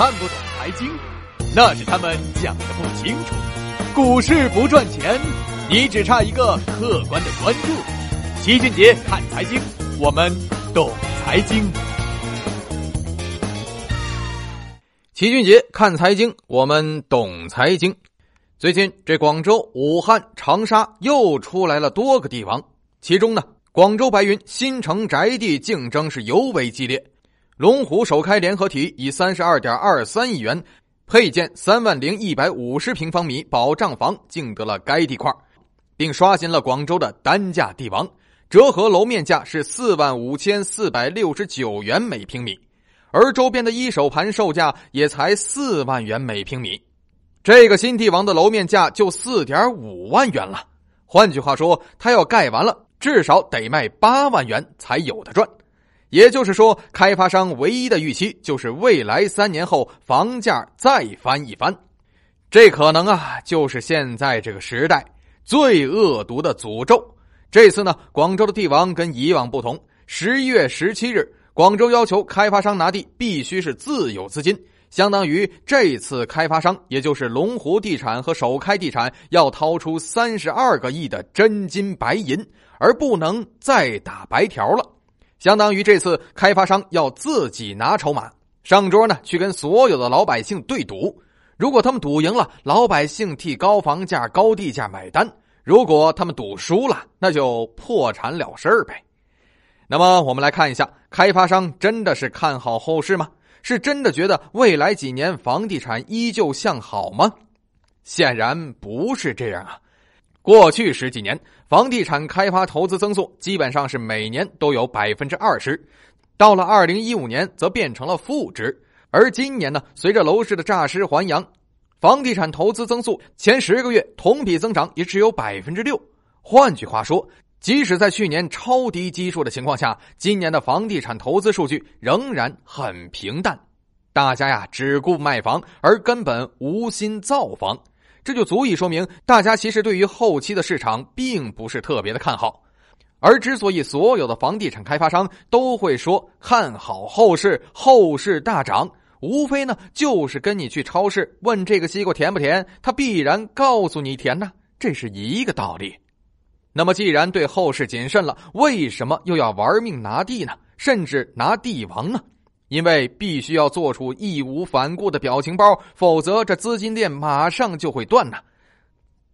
看不懂财经，那是他们讲的不清楚。股市不赚钱，你只差一个客观的关注。齐俊杰看财经，我们懂财经。齐俊杰看财经，我们懂财经。最近，这广州、武汉、长沙又出来了多个地王，其中呢，广州白云新城宅地竞争是尤为激烈。龙湖首开联合体以三十二点二三亿元配建三万零一百五十平方米保障房，竞得了该地块，并刷新了广州的单价地王，折合楼面价是四万五千四百六十九元每平米。而周边的一手盘售价也才四万元每平米，这个新地王的楼面价就四点五万元了。换句话说，他要盖完了，至少得卖八万元才有的赚。也就是说，开发商唯一的预期就是未来三年后房价再翻一番。这可能啊，就是现在这个时代最恶毒的诅咒。这次呢，广州的地王跟以往不同，十一月十七日。广州要求开发商拿地必须是自有资金，相当于这次开发商，也就是龙湖地产和首开地产要掏出三十二个亿的真金白银，而不能再打白条了。相当于这次开发商要自己拿筹码上桌呢，去跟所有的老百姓对赌。如果他们赌赢了，老百姓替高房价、高地价买单；如果他们赌输了，那就破产了事儿呗。那么我们来看一下，开发商真的是看好后市吗？是真的觉得未来几年房地产依旧向好吗？显然不是这样啊！过去十几年，房地产开发投资增速基本上是每年都有百分之二十，到了二零一五年则变成了负值，而今年呢，随着楼市的诈尸还阳，房地产投资增速前十个月同比增长也只有百分之六。换句话说。即使在去年超低基数的情况下，今年的房地产投资数据仍然很平淡。大家呀只顾卖房，而根本无心造房，这就足以说明大家其实对于后期的市场并不是特别的看好。而之所以所有的房地产开发商都会说看好后市，后市大涨，无非呢就是跟你去超市问这个西瓜甜不甜，他必然告诉你甜呐，这是一个道理。那么，既然对后市谨慎了，为什么又要玩命拿地呢？甚至拿地王呢？因为必须要做出义无反顾的表情包，否则这资金链马上就会断呐。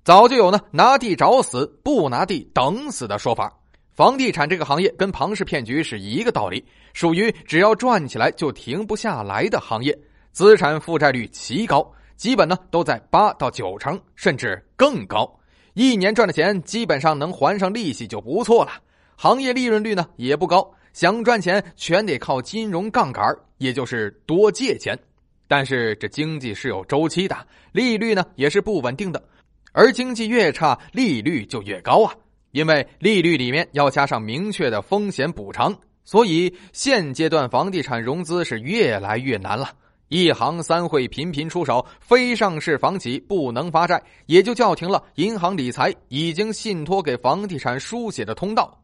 早就有呢，拿地找死，不拿地等死的说法。房地产这个行业跟庞氏骗局是一个道理，属于只要转起来就停不下来的行业，资产负债率奇高，基本呢都在八到九成，甚至更高。一年赚的钱基本上能还上利息就不错了，行业利润率呢也不高，想赚钱全得靠金融杠杆，也就是多借钱。但是这经济是有周期的，利率呢也是不稳定的，而经济越差，利率就越高啊，因为利率里面要加上明确的风险补偿，所以现阶段房地产融资是越来越难了。一行三会频频出手，非上市房企不能发债，也就叫停了银行理财已经信托给房地产输血的通道。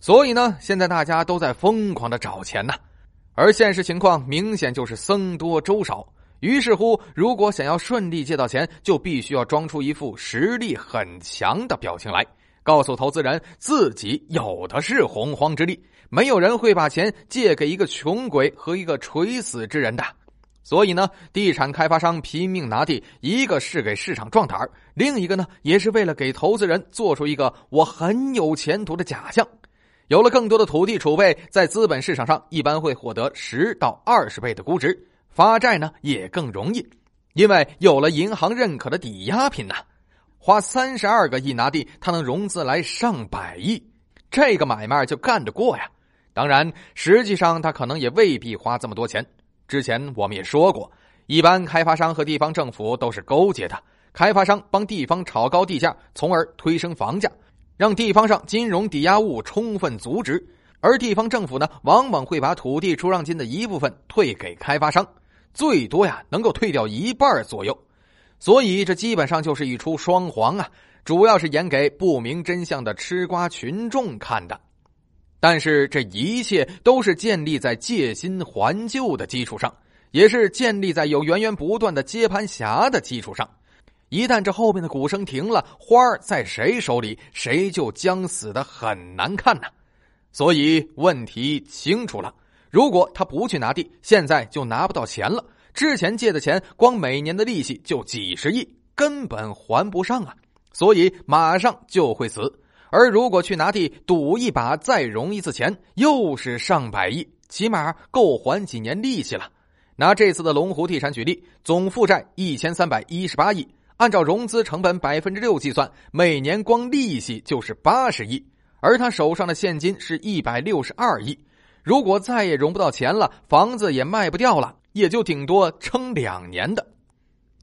所以呢，现在大家都在疯狂的找钱呢，而现实情况明显就是僧多粥少。于是乎，如果想要顺利借到钱，就必须要装出一副实力很强的表情来，告诉投资人自己有的是洪荒之力，没有人会把钱借给一个穷鬼和一个垂死之人的。所以呢，地产开发商拼命拿地，一个是给市场壮胆另一个呢，也是为了给投资人做出一个我很有前途的假象。有了更多的土地储备，在资本市场上一般会获得十到二十倍的估值，发债呢也更容易，因为有了银行认可的抵押品呐。花三十二个亿拿地，他能融资来上百亿，这个买卖就干得过呀。当然，实际上他可能也未必花这么多钱。之前我们也说过，一般开发商和地方政府都是勾结的。开发商帮地方炒高地价，从而推升房价，让地方上金融抵押物充分足值；而地方政府呢，往往会把土地出让金的一部分退给开发商，最多呀能够退掉一半左右。所以这基本上就是一出双簧啊，主要是演给不明真相的吃瓜群众看的。但是这一切都是建立在借新还旧的基础上，也是建立在有源源不断的接盘侠的基础上。一旦这后面的鼓声停了，花儿在谁手里，谁就将死的很难看呐。所以问题清楚了，如果他不去拿地，现在就拿不到钱了。之前借的钱，光每年的利息就几十亿，根本还不上啊！所以马上就会死。而如果去拿地赌一把，再融一次钱，又是上百亿，起码够还几年利息了。拿这次的龙湖地产举例，总负债一千三百一十八亿。按照融资成本百分之六计算，每年光利息就是八十亿，而他手上的现金是一百六十二亿。如果再也融不到钱了，房子也卖不掉了，也就顶多撑两年的。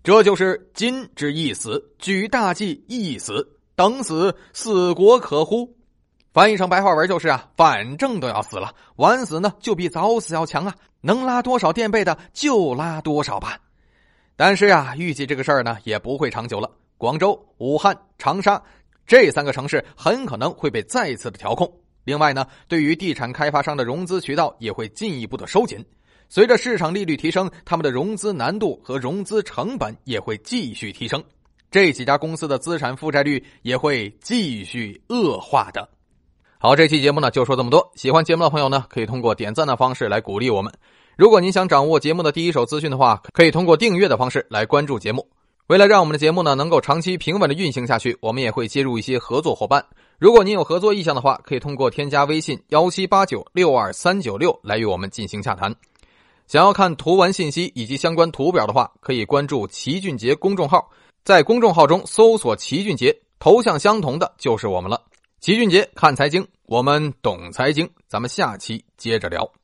这就是金之一死，举大计一死，等死，死国可乎？翻译成白话文就是啊，反正都要死了，晚死呢就比早死要强啊！能拉多少垫背的就拉多少吧。但是呀，预计这个事儿呢也不会长久了。广州、武汉、长沙这三个城市很可能会被再次的调控。另外呢，对于地产开发商的融资渠道也会进一步的收紧。随着市场利率提升，他们的融资难度和融资成本也会继续提升。这几家公司的资产负债率也会继续恶化的。好，这期节目呢就说这么多。喜欢节目的朋友呢，可以通过点赞的方式来鼓励我们。如果您想掌握节目的第一手资讯的话，可以通过订阅的方式来关注节目。为了让我们的节目呢能够长期平稳的运行下去，我们也会接入一些合作伙伴。如果您有合作意向的话，可以通过添加微信幺七八九六二三九六来与我们进行洽谈。想要看图文信息以及相关图表的话，可以关注齐俊杰公众号，在公众号中搜索齐俊杰，头像相同的就是我们了。齐俊杰看财经，我们懂财经，咱们下期接着聊。